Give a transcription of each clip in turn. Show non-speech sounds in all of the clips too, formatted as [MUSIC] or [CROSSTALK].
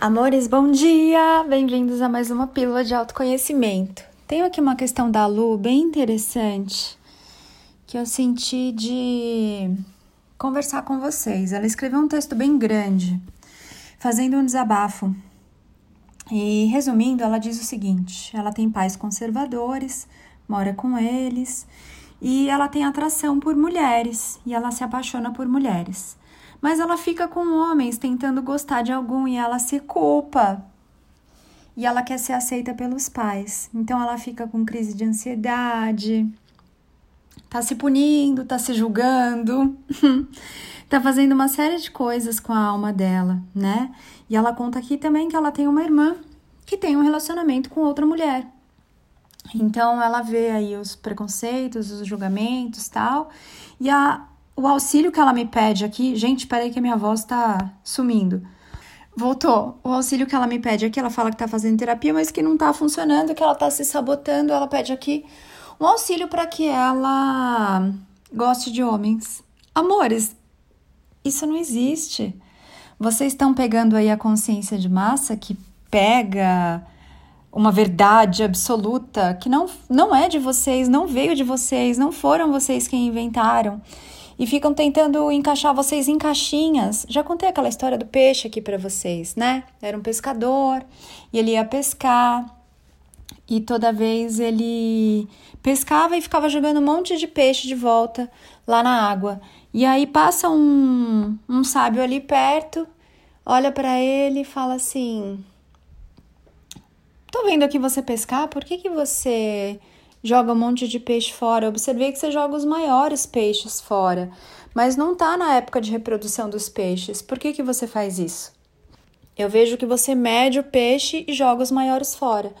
Amores, bom dia! Bem-vindos a mais uma pílula de autoconhecimento. Tenho aqui uma questão da Lu bem interessante que eu senti de conversar com vocês. Ela escreveu um texto bem grande, fazendo um desabafo. E resumindo, ela diz o seguinte: ela tem pais conservadores, mora com eles e ela tem atração por mulheres e ela se apaixona por mulheres. Mas ela fica com homens tentando gostar de algum e ela se culpa. E ela quer ser aceita pelos pais. Então ela fica com crise de ansiedade, tá se punindo, tá se julgando, [LAUGHS] tá fazendo uma série de coisas com a alma dela, né? E ela conta aqui também que ela tem uma irmã que tem um relacionamento com outra mulher. Então ela vê aí os preconceitos, os julgamentos, tal. E a o auxílio que ela me pede aqui, gente, peraí que a minha voz tá sumindo. Voltou. O auxílio que ela me pede aqui, ela fala que tá fazendo terapia, mas que não tá funcionando, que ela tá se sabotando. Ela pede aqui um auxílio para que ela goste de homens. Amores, isso não existe. Vocês estão pegando aí a consciência de massa que pega uma verdade absoluta que não, não é de vocês, não veio de vocês, não foram vocês quem inventaram e ficam tentando encaixar vocês em caixinhas. Já contei aquela história do peixe aqui para vocês, né? Era um pescador e ele ia pescar e toda vez ele pescava e ficava jogando um monte de peixe de volta lá na água. E aí passa um, um sábio ali perto, olha para ele e fala assim: Tô vendo aqui você pescar, por que, que você joga um monte de peixe fora. observei que você joga os maiores peixes fora, mas não está na época de reprodução dos peixes. Por que, que você faz isso? Eu vejo que você mede o peixe e joga os maiores fora.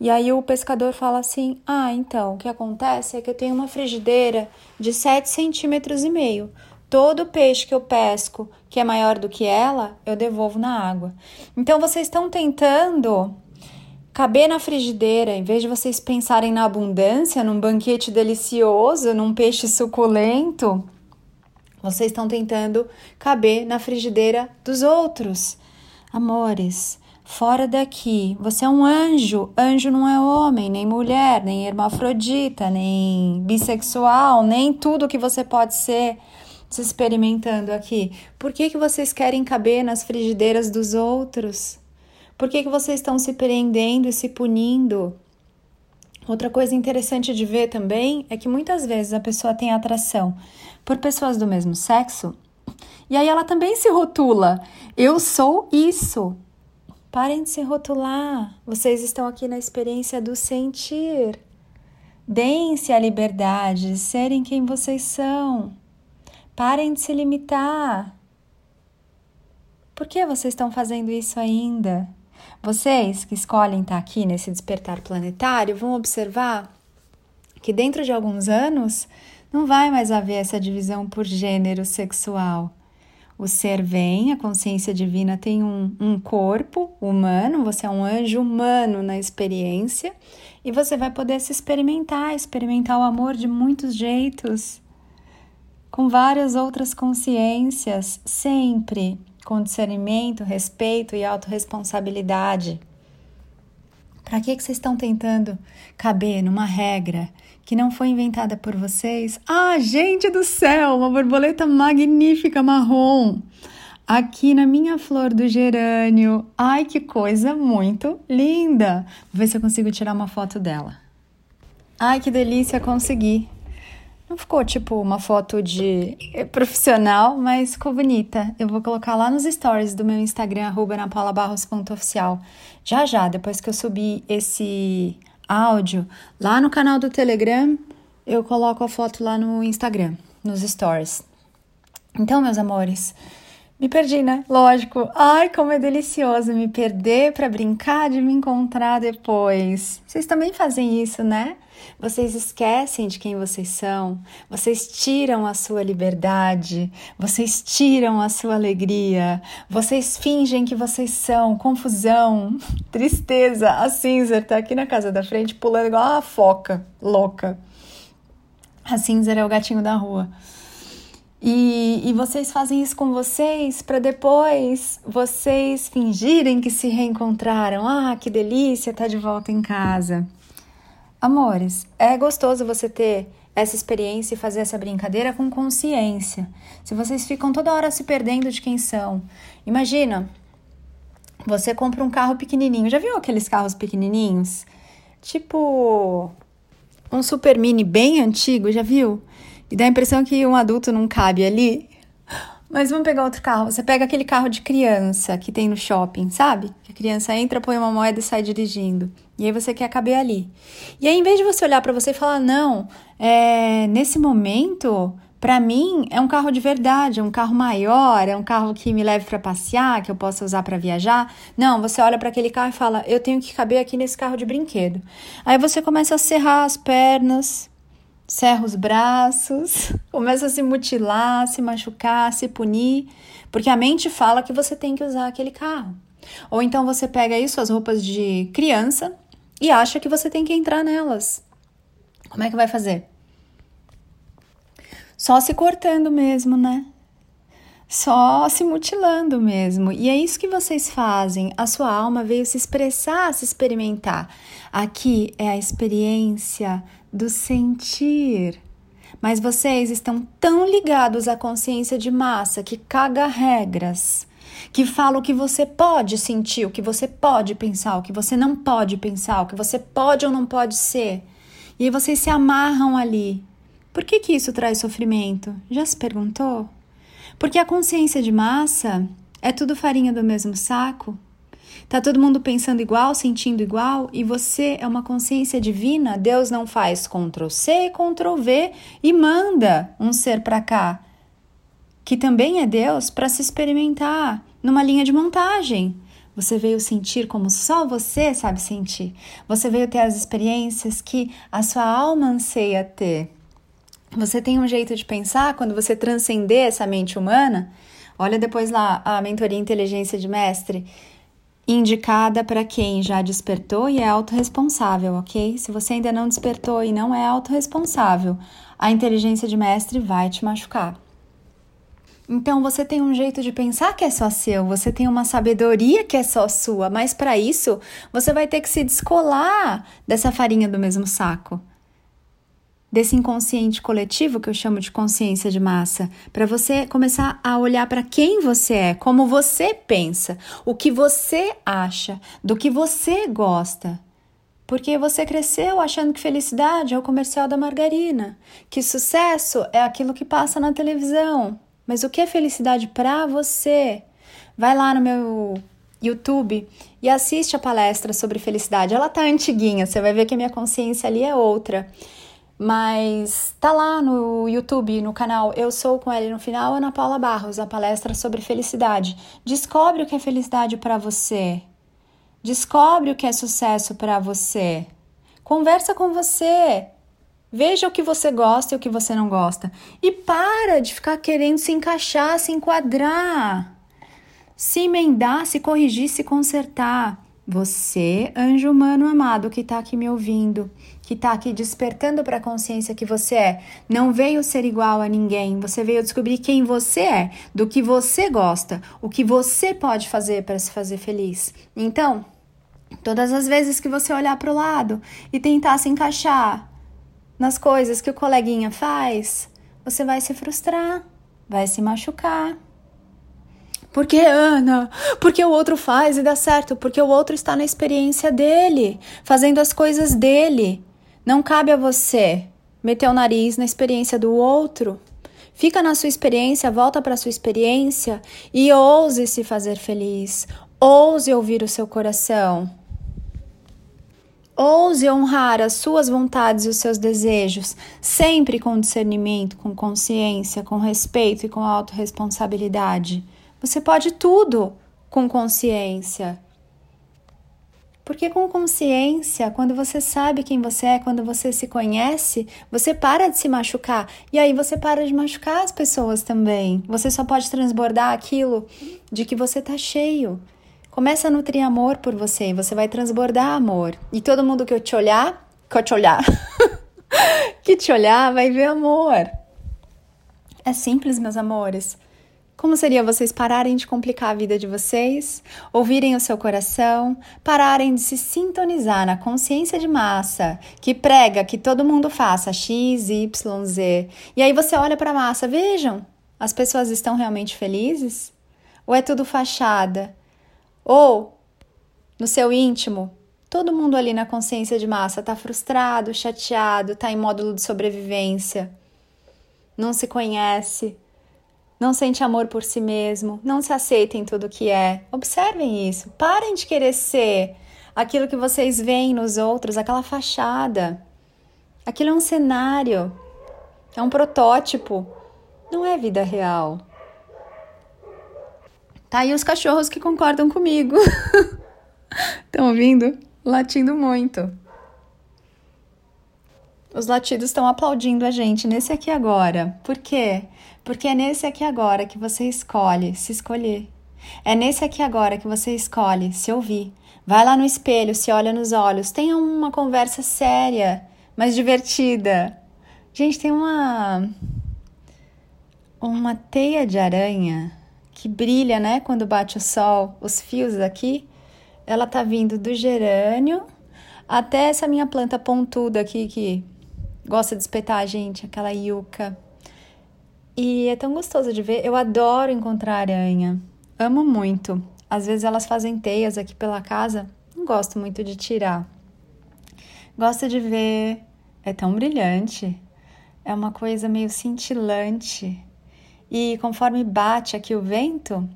E aí o pescador fala assim: Ah, então, o que acontece é que eu tenho uma frigideira de 7 centímetros e meio. Todo peixe que eu pesco que é maior do que ela, eu devolvo na água. Então vocês estão tentando caber na frigideira, em vez de vocês pensarem na abundância, num banquete delicioso, num peixe suculento, vocês estão tentando caber na frigideira dos outros. Amores, fora daqui, você é um anjo. Anjo não é homem, nem mulher, nem hermafrodita, nem bissexual, nem tudo que você pode ser se experimentando aqui. Por que, que vocês querem caber nas frigideiras dos outros? Por que, que vocês estão se prendendo e se punindo? Outra coisa interessante de ver também é que muitas vezes a pessoa tem atração por pessoas do mesmo sexo e aí ela também se rotula. Eu sou isso. Parem de se rotular. Vocês estão aqui na experiência do sentir. Deem-se a liberdade de serem quem vocês são. Parem de se limitar. Por que vocês estão fazendo isso ainda? Vocês que escolhem estar aqui nesse despertar planetário vão observar que dentro de alguns anos não vai mais haver essa divisão por gênero sexual. O ser vem, a consciência divina tem um, um corpo humano, você é um anjo humano na experiência e você vai poder se experimentar, experimentar o amor de muitos jeitos, com várias outras consciências, sempre com discernimento, respeito e autorresponsabilidade. Para que, que vocês estão tentando caber numa regra que não foi inventada por vocês? Ah, gente do céu, uma borboleta magnífica marrom aqui na minha flor do gerânio. Ai, que coisa muito linda! Vou ver se eu consigo tirar uma foto dela. Ai, que delícia, consegui. Não ficou tipo uma foto de profissional, mas ficou bonita. Eu vou colocar lá nos stories do meu Instagram, anapaulabarros.oficial. Já já, depois que eu subir esse áudio lá no canal do Telegram, eu coloco a foto lá no Instagram, nos stories. Então, meus amores, me perdi, né? Lógico. Ai, como é delicioso me perder para brincar de me encontrar depois. Vocês também fazem isso, né? Vocês esquecem de quem vocês são, vocês tiram a sua liberdade, vocês tiram a sua alegria, vocês fingem que vocês são confusão, [LAUGHS] tristeza. A Cinzer tá aqui na casa da frente pulando igual uma foca louca. A Cinzer é o gatinho da rua. E, e vocês fazem isso com vocês para depois vocês fingirem que se reencontraram. Ah, que delícia, tá de volta em casa. Amores, é gostoso você ter essa experiência e fazer essa brincadeira com consciência. Se vocês ficam toda hora se perdendo de quem são. Imagina, você compra um carro pequenininho. Já viu aqueles carros pequenininhos? Tipo um super mini bem antigo, já viu? E dá a impressão que um adulto não cabe ali. Mas vamos pegar outro carro. Você pega aquele carro de criança que tem no shopping, sabe? Que a criança entra, põe uma moeda e sai dirigindo. E aí você quer caber ali. E aí, em vez de você olhar para você e falar, não, é, nesse momento, para mim, é um carro de verdade, é um carro maior, é um carro que me leve para passear, que eu possa usar para viajar. Não, você olha para aquele carro e fala, eu tenho que caber aqui nesse carro de brinquedo. Aí você começa a serrar as pernas, serra os braços, [LAUGHS] começa a se mutilar, se machucar, se punir, porque a mente fala que você tem que usar aquele carro. Ou então você pega aí suas roupas de criança e acha que você tem que entrar nelas. Como é que vai fazer? Só se cortando mesmo, né? Só se mutilando mesmo. E é isso que vocês fazem. A sua alma veio se expressar, se experimentar. Aqui é a experiência do sentir. Mas vocês estão tão ligados à consciência de massa que caga regras, que fala o que você pode sentir, o que você pode pensar, o que você não pode pensar, o que você pode ou não pode ser. E aí vocês se amarram ali. Por que, que isso traz sofrimento? Já se perguntou? Porque a consciência de massa é tudo farinha do mesmo saco? Tá todo mundo pensando igual, sentindo igual e você é uma consciência divina. Deus não faz Ctrl C, Ctrl V e manda um ser para cá, que também é Deus, para se experimentar numa linha de montagem. Você veio sentir como só você sabe sentir. Você veio ter as experiências que a sua alma anseia ter. Você tem um jeito de pensar quando você transcender essa mente humana. Olha depois lá a mentoria inteligência de mestre indicada para quem já despertou e é autorresponsável, ok? Se você ainda não despertou e não é autorresponsável, a inteligência de mestre vai te machucar. Então você tem um jeito de pensar que é só seu, você tem uma sabedoria que é só sua, mas para isso você vai ter que se descolar dessa farinha do mesmo saco desse inconsciente coletivo que eu chamo de consciência de massa, para você começar a olhar para quem você é, como você pensa, o que você acha, do que você gosta. Porque você cresceu achando que felicidade é o comercial da margarina, que sucesso é aquilo que passa na televisão. Mas o que é felicidade para você? Vai lá no meu YouTube e assiste a palestra sobre felicidade. Ela tá antiguinha, você vai ver que a minha consciência ali é outra. Mas tá lá no YouTube, no canal Eu Sou com Ele no final, Ana Paula Barros, a palestra sobre felicidade. Descobre o que é felicidade para você. Descobre o que é sucesso para você. Conversa com você. Veja o que você gosta e o que você não gosta. E para de ficar querendo se encaixar, se enquadrar, se emendar, se corrigir, se consertar. Você, anjo humano amado que está aqui me ouvindo, que está aqui despertando para a consciência que você é, não veio ser igual a ninguém, você veio descobrir quem você é, do que você gosta, o que você pode fazer para se fazer feliz. Então, todas as vezes que você olhar para o lado e tentar se encaixar nas coisas que o coleguinha faz, você vai se frustrar, vai se machucar por que, Ana? Porque o outro faz e dá certo? Porque o outro está na experiência dele, fazendo as coisas dele. Não cabe a você meter o nariz na experiência do outro. Fica na sua experiência, volta para a sua experiência e ouse se fazer feliz. Ouse ouvir o seu coração. Ouse honrar as suas vontades e os seus desejos, sempre com discernimento, com consciência, com respeito e com autorresponsabilidade. Você pode tudo com consciência. Porque com consciência, quando você sabe quem você é, quando você se conhece, você para de se machucar. E aí você para de machucar as pessoas também. Você só pode transbordar aquilo de que você tá cheio. Começa a nutrir amor por você, você vai transbordar amor. E todo mundo que eu te olhar, que eu te olhar, [LAUGHS] que te olhar, vai ver amor. É simples, meus amores. Como seria vocês pararem de complicar a vida de vocês, ouvirem o seu coração, pararem de se sintonizar na consciência de massa que prega que todo mundo faça X, Y, Z. E aí você olha para a massa, vejam, as pessoas estão realmente felizes? Ou é tudo fachada? Ou, no seu íntimo, todo mundo ali na consciência de massa está frustrado, chateado, está em módulo de sobrevivência, não se conhece não sente amor por si mesmo, não se aceita em tudo que é. Observem isso. Parem de querer ser aquilo que vocês veem nos outros, aquela fachada. Aquilo é um cenário, é um protótipo, não é vida real. Tá aí os cachorros que concordam comigo. [LAUGHS] Estão ouvindo? Latindo muito. Os latidos estão aplaudindo a gente nesse aqui agora. Por quê? Porque é nesse aqui agora que você escolhe se escolher. É nesse aqui agora que você escolhe se ouvir. Vai lá no espelho, se olha nos olhos, tenha uma conversa séria, mas divertida. Gente, tem uma uma teia de aranha que brilha, né, quando bate o sol, os fios aqui, ela tá vindo do gerânio até essa minha planta pontuda aqui que gosta de espetar a gente, aquela yuca. E é tão gostoso de ver. Eu adoro encontrar aranha. Amo muito. Às vezes elas fazem teias aqui pela casa. Não gosto muito de tirar. Gosto de ver. É tão brilhante. É uma coisa meio cintilante. E conforme bate aqui o vento,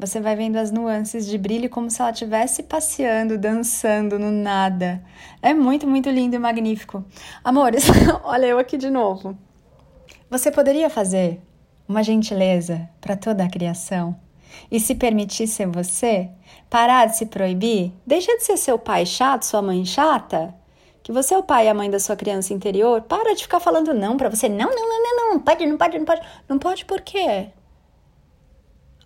você vai vendo as nuances de brilho como se ela estivesse passeando, dançando no nada. É muito, muito lindo e magnífico. Amores, [LAUGHS] olha eu aqui de novo. Você poderia fazer uma gentileza para toda a criação e se permitir ser você? Parar de se proibir? Deixa de ser seu pai chato, sua mãe chata? Que você é o pai e a mãe da sua criança interior? Para de ficar falando não para você. Não, não, não, não, não, pode, não pode, não pode. Não pode por quê?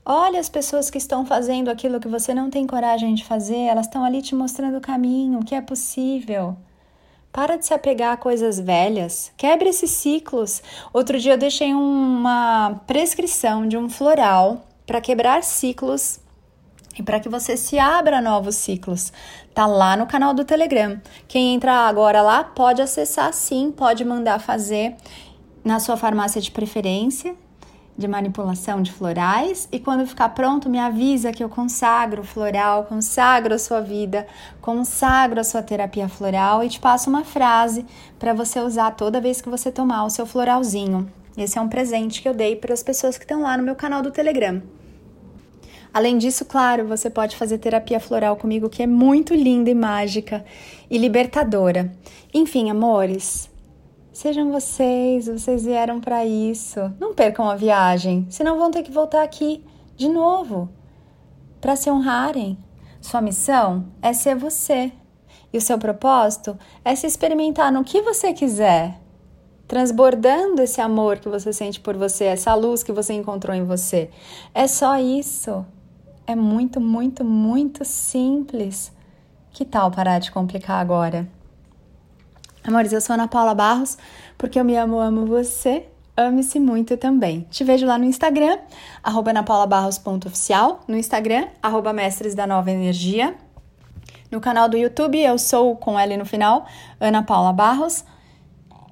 Olha as pessoas que estão fazendo aquilo que você não tem coragem de fazer, elas estão ali te mostrando o caminho, o que é possível. Para de se apegar a coisas velhas, quebre esses ciclos. Outro dia eu deixei uma prescrição de um floral para quebrar ciclos e para que você se abra a novos ciclos. Tá lá no canal do Telegram. Quem entrar agora lá pode acessar sim, pode mandar fazer na sua farmácia de preferência de manipulação de florais e quando ficar pronto me avisa que eu consagro o floral, consagro a sua vida, consagro a sua terapia floral e te passo uma frase para você usar toda vez que você tomar o seu floralzinho. Esse é um presente que eu dei para as pessoas que estão lá no meu canal do Telegram. Além disso, claro, você pode fazer terapia floral comigo, que é muito linda e mágica e libertadora. Enfim, amores, Sejam vocês, vocês vieram para isso. Não percam a viagem, senão vão ter que voltar aqui de novo para se honrarem. Sua missão é ser você e o seu propósito é se experimentar no que você quiser, transbordando esse amor que você sente por você, essa luz que você encontrou em você. É só isso. É muito, muito, muito simples. Que tal parar de complicar agora? Amores, eu sou Ana Paula Barros, porque eu me amo, amo você. Ame-se muito também. Te vejo lá no Instagram, arroba anapaulabarros.oficial, no Instagram, arroba mestres da nova energia. No canal do YouTube, eu sou, com L no final, Ana Paula Barros.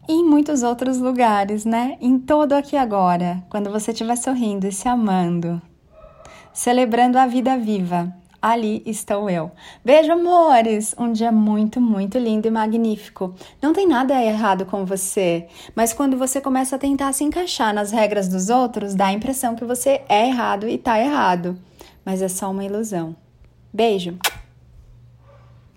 E em muitos outros lugares, né? Em todo aqui agora, quando você estiver sorrindo e se amando, celebrando a vida viva, ali estou eu. Beijo, amores! Um dia muito, muito lindo e magnífico. Não tem nada errado com você, mas quando você começa a tentar se encaixar nas regras dos outros, dá a impressão que você é errado e tá errado. Mas é só uma ilusão. Beijo!